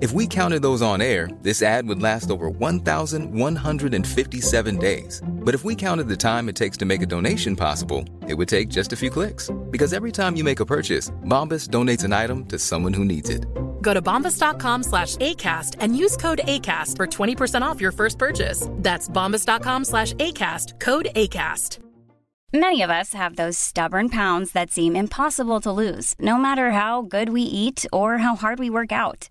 if we counted those on air, this ad would last over 1,157 days. But if we counted the time it takes to make a donation possible, it would take just a few clicks. Because every time you make a purchase, Bombas donates an item to someone who needs it. Go to bombas.com slash ACAST and use code ACAST for 20% off your first purchase. That's bombas.com slash ACAST, code ACAST. Many of us have those stubborn pounds that seem impossible to lose, no matter how good we eat or how hard we work out.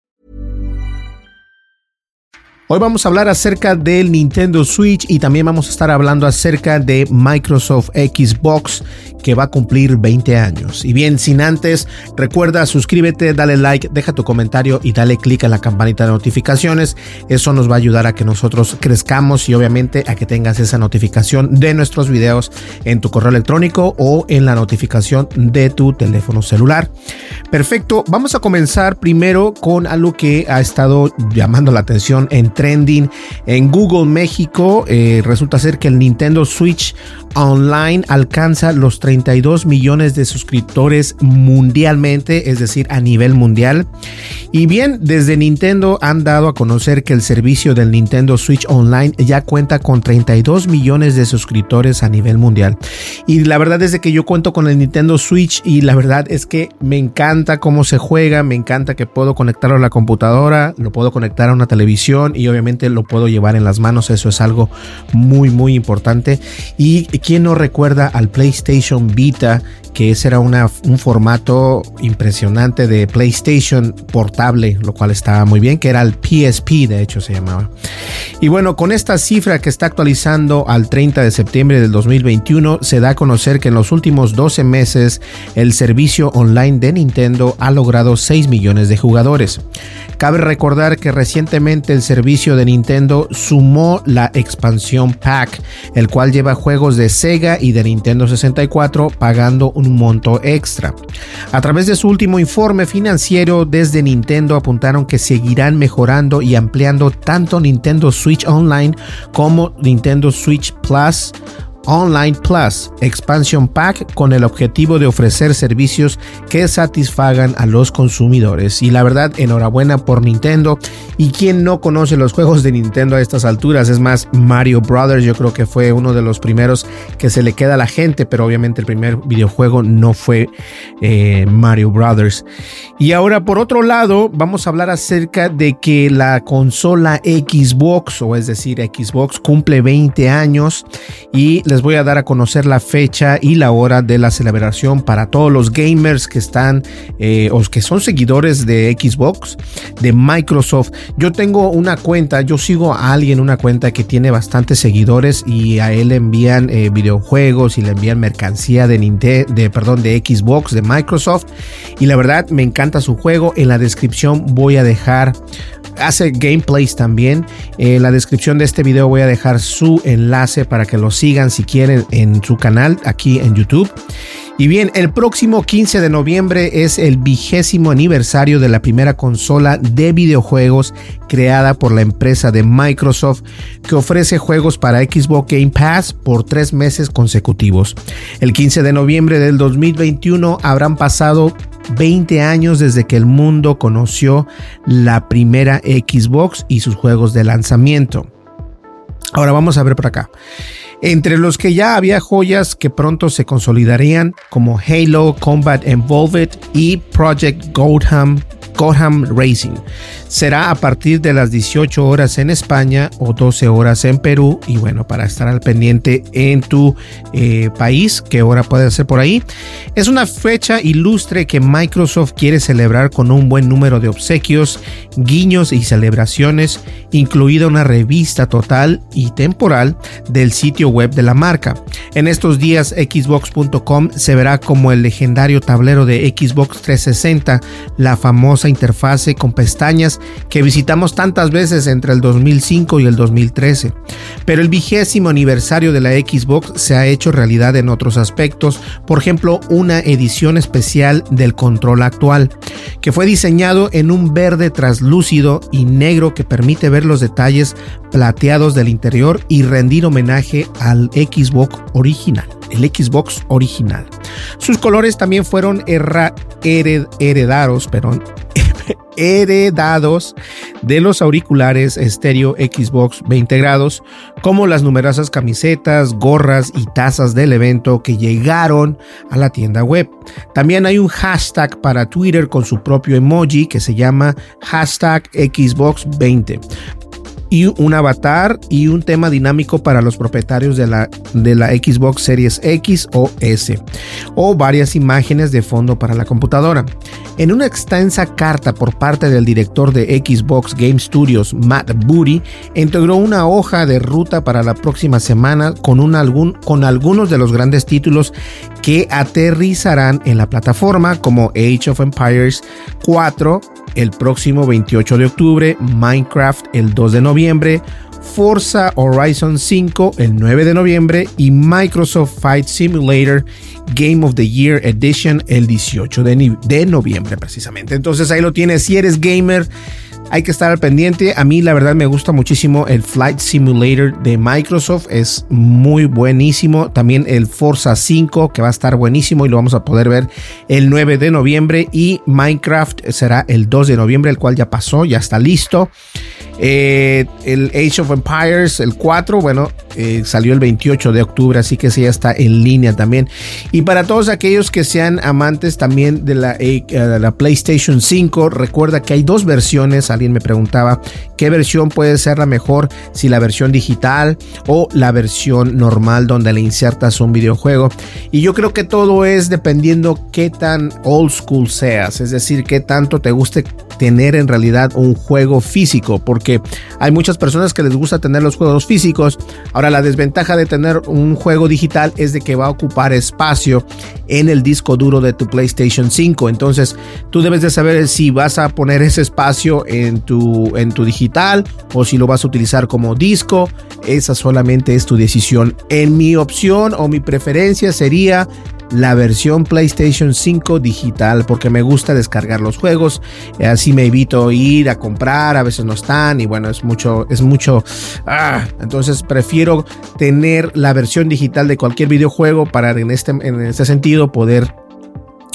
Hoy vamos a hablar acerca del Nintendo Switch y también vamos a estar hablando acerca de Microsoft Xbox que va a cumplir 20 años. Y bien, sin antes, recuerda suscríbete, dale like, deja tu comentario y dale click a la campanita de notificaciones. Eso nos va a ayudar a que nosotros crezcamos y obviamente a que tengas esa notificación de nuestros videos en tu correo electrónico o en la notificación de tu teléfono celular. Perfecto, vamos a comenzar primero con algo que ha estado llamando la atención en trending en Google México. Eh, resulta ser que el Nintendo Switch Online alcanza los 32 millones de suscriptores mundialmente, es decir, a nivel mundial. Y bien, desde Nintendo han dado a conocer que el servicio del Nintendo Switch Online ya cuenta con 32 millones de suscriptores a nivel mundial. Y la verdad es que yo cuento con el Nintendo Switch y la verdad es que me encanta cómo se juega, me encanta que puedo conectarlo a la computadora, lo puedo conectar a una televisión y obviamente lo puedo llevar en las manos, eso es algo muy muy importante. Y quién no recuerda al PlayStation Vita que ese era una, un formato impresionante de PlayStation portable, lo cual estaba muy bien, que era el PSP, de hecho se llamaba. Y bueno, con esta cifra que está actualizando al 30 de septiembre del 2021, se da a conocer que en los últimos 12 meses el servicio online de Nintendo ha logrado 6 millones de jugadores. Cabe recordar que recientemente el servicio de Nintendo sumó la expansión Pack, el cual lleva juegos de Sega y de Nintendo 64 pagando un monto extra. A través de su último informe financiero desde Nintendo apuntaron que seguirán mejorando y ampliando tanto Nintendo Switch Online como Nintendo Switch Plus Online Plus Expansion Pack con el objetivo de ofrecer servicios que satisfagan a los consumidores. Y la verdad, enhorabuena por Nintendo. Y quien no conoce los juegos de Nintendo a estas alturas, es más, Mario Brothers, yo creo que fue uno de los primeros que se le queda a la gente, pero obviamente el primer videojuego no fue eh, Mario Brothers. Y ahora, por otro lado, vamos a hablar acerca de que la consola Xbox, o es decir, Xbox, cumple 20 años y les voy a dar a conocer la fecha y la hora de la celebración para todos los gamers que están eh, o que son seguidores de Xbox, de Microsoft. Yo tengo una cuenta, yo sigo a alguien una cuenta que tiene bastantes seguidores y a él envían eh, videojuegos y le envían mercancía de Nintendo, de perdón, de Xbox, de Microsoft. Y la verdad me encanta su juego. En la descripción voy a dejar hace gameplays también. En la descripción de este video voy a dejar su enlace para que lo sigan si quieren en su canal aquí en YouTube. Y bien, el próximo 15 de noviembre es el vigésimo aniversario de la primera consola de videojuegos creada por la empresa de Microsoft que ofrece juegos para Xbox Game Pass por tres meses consecutivos. El 15 de noviembre del 2021 habrán pasado 20 años desde que el mundo conoció la primera Xbox y sus juegos de lanzamiento. Ahora vamos a ver por acá. Entre los que ya había joyas que pronto se consolidarían como Halo Combat Involved y Project Gotham Cotham Racing. Será a partir de las 18 horas en España o 12 horas en Perú. Y bueno, para estar al pendiente en tu eh, país, qué hora puede ser por ahí. Es una fecha ilustre que Microsoft quiere celebrar con un buen número de obsequios, guiños y celebraciones, incluida una revista total y temporal del sitio web de la marca. En estos días, Xbox.com se verá como el legendario tablero de Xbox 360, la famosa interfase con pestañas que visitamos tantas veces entre el 2005 y el 2013. Pero el vigésimo aniversario de la Xbox se ha hecho realidad en otros aspectos, por ejemplo, una edición especial del control actual, que fue diseñado en un verde translúcido y negro que permite ver los detalles plateados del interior y rendir homenaje al Xbox original, el Xbox original. Sus colores también fueron heredados, heredados de los auriculares estéreo Xbox 20 grados, como las numerosas camisetas, gorras y tazas del evento que llegaron a la tienda web. También hay un hashtag para Twitter con su propio emoji que se llama hashtag Xbox 20 y un avatar y un tema dinámico para los propietarios de la, de la Xbox Series X o S o varias imágenes de fondo para la computadora. En una extensa carta por parte del director de Xbox Game Studios, Matt Booty, integró una hoja de ruta para la próxima semana con, un algún, con algunos de los grandes títulos que aterrizarán en la plataforma como Age of Empires 4, el próximo 28 de octubre, Minecraft el 2 de noviembre, Forza Horizon 5 el 9 de noviembre y Microsoft Fight Simulator Game of the Year Edition el 18 de, de noviembre precisamente. Entonces ahí lo tienes, si eres gamer hay que estar al pendiente. A mí la verdad me gusta muchísimo el Flight Simulator de Microsoft. Es muy buenísimo. También el Forza 5 que va a estar buenísimo y lo vamos a poder ver el 9 de noviembre. Y Minecraft será el 2 de noviembre, el cual ya pasó, ya está listo. Eh, el Age of Empires, el 4, bueno, eh, salió el 28 de octubre, así que sí, ya está en línea también. Y para todos aquellos que sean amantes también de la, eh, la PlayStation 5, recuerda que hay dos versiones. Alguien me preguntaba qué versión puede ser la mejor, si la versión digital o la versión normal donde le insertas un videojuego. Y yo creo que todo es dependiendo qué tan old school seas, es decir, qué tanto te guste tener en realidad un juego físico, porque hay muchas personas que les gusta tener los juegos físicos. Ahora la desventaja de tener un juego digital es de que va a ocupar espacio en el disco duro de tu PlayStation 5. Entonces tú debes de saber si vas a poner ese espacio en tu, en tu digital o si lo vas a utilizar como disco. Esa solamente es tu decisión. En mi opción o mi preferencia sería la versión PlayStation 5 digital porque me gusta descargar los juegos. Así me evito ir a comprar a veces no están y bueno es mucho es mucho ah, entonces prefiero tener la versión digital de cualquier videojuego para en este en este sentido poder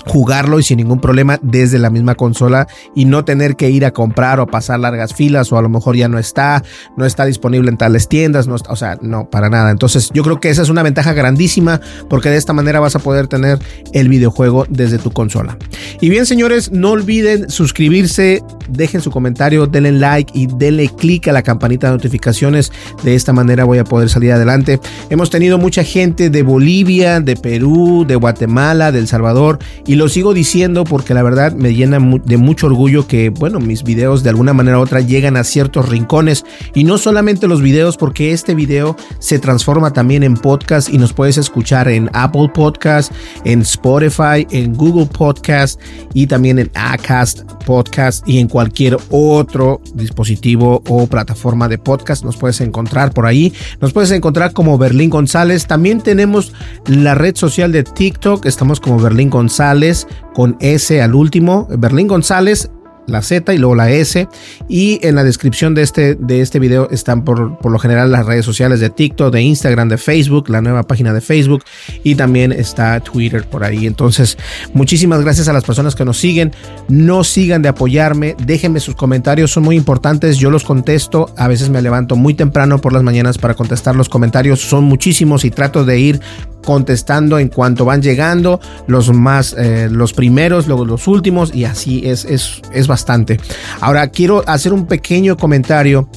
jugarlo y sin ningún problema desde la misma consola y no tener que ir a comprar o pasar largas filas o a lo mejor ya no está, no está disponible en tales tiendas, no o sea, no, para nada. Entonces yo creo que esa es una ventaja grandísima porque de esta manera vas a poder tener el videojuego desde tu consola. Y bien señores, no olviden suscribirse, dejen su comentario, denle like y denle clic a la campanita de notificaciones. De esta manera voy a poder salir adelante. Hemos tenido mucha gente de Bolivia, de Perú, de Guatemala, de El Salvador y lo sigo diciendo porque la verdad me llena de mucho orgullo que, bueno, mis videos de alguna manera u otra llegan a ciertos rincones y no solamente los videos porque este video se transforma también en podcast y nos puedes escuchar en Apple Podcast, en Spotify, en Google Podcast y también en Acast Podcast y en cualquier otro dispositivo o plataforma de podcast nos puedes encontrar por ahí. Nos puedes encontrar como Berlín González. También tenemos la red social de TikTok, estamos como Berlín González con S al último. Berlín González la Z y luego la S. Y en la descripción de este, de este video están por, por, lo general las redes sociales de TikTok, de Instagram, de Facebook, la nueva página de Facebook y también está Twitter por ahí. Entonces, muchísimas gracias a las personas que nos siguen. No sigan de apoyarme, déjenme sus comentarios, son muy importantes. Yo los contesto. A veces me levanto muy temprano por las mañanas para contestar los comentarios. Son muchísimos y trato de ir contestando en cuanto van llegando, los más, eh, los primeros, luego los últimos, y así es, es, es bastante. Ahora quiero hacer un pequeño comentario.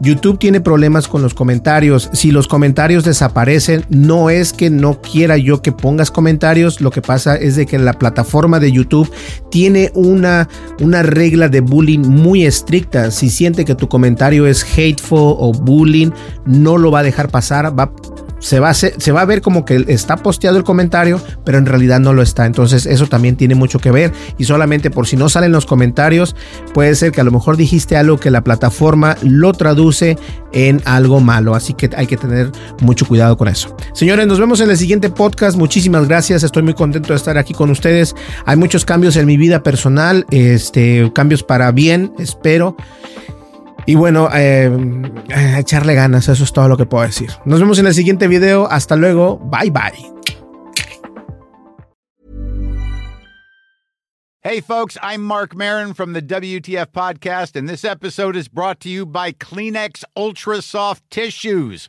YouTube tiene problemas con los comentarios. Si los comentarios desaparecen, no es que no quiera yo que pongas comentarios. Lo que pasa es de que la plataforma de YouTube tiene una, una regla de bullying muy estricta. Si siente que tu comentario es hateful o bullying, no lo va a dejar pasar. Va se va, a se va a ver como que está posteado el comentario, pero en realidad no lo está. Entonces eso también tiene mucho que ver. Y solamente por si no salen los comentarios, puede ser que a lo mejor dijiste algo que la plataforma lo traduce en algo malo. Así que hay que tener mucho cuidado con eso. Señores, nos vemos en el siguiente podcast. Muchísimas gracias. Estoy muy contento de estar aquí con ustedes. Hay muchos cambios en mi vida personal, este, cambios para bien, espero. Y bueno, eh, echarle ganas, eso es todo lo que puedo decir. Nos vemos en el siguiente video. Hasta luego. Bye bye. Hey, folks, I'm Mark Marin from the WTF Podcast, and this episode is brought to you by Kleenex Ultra Soft Tissues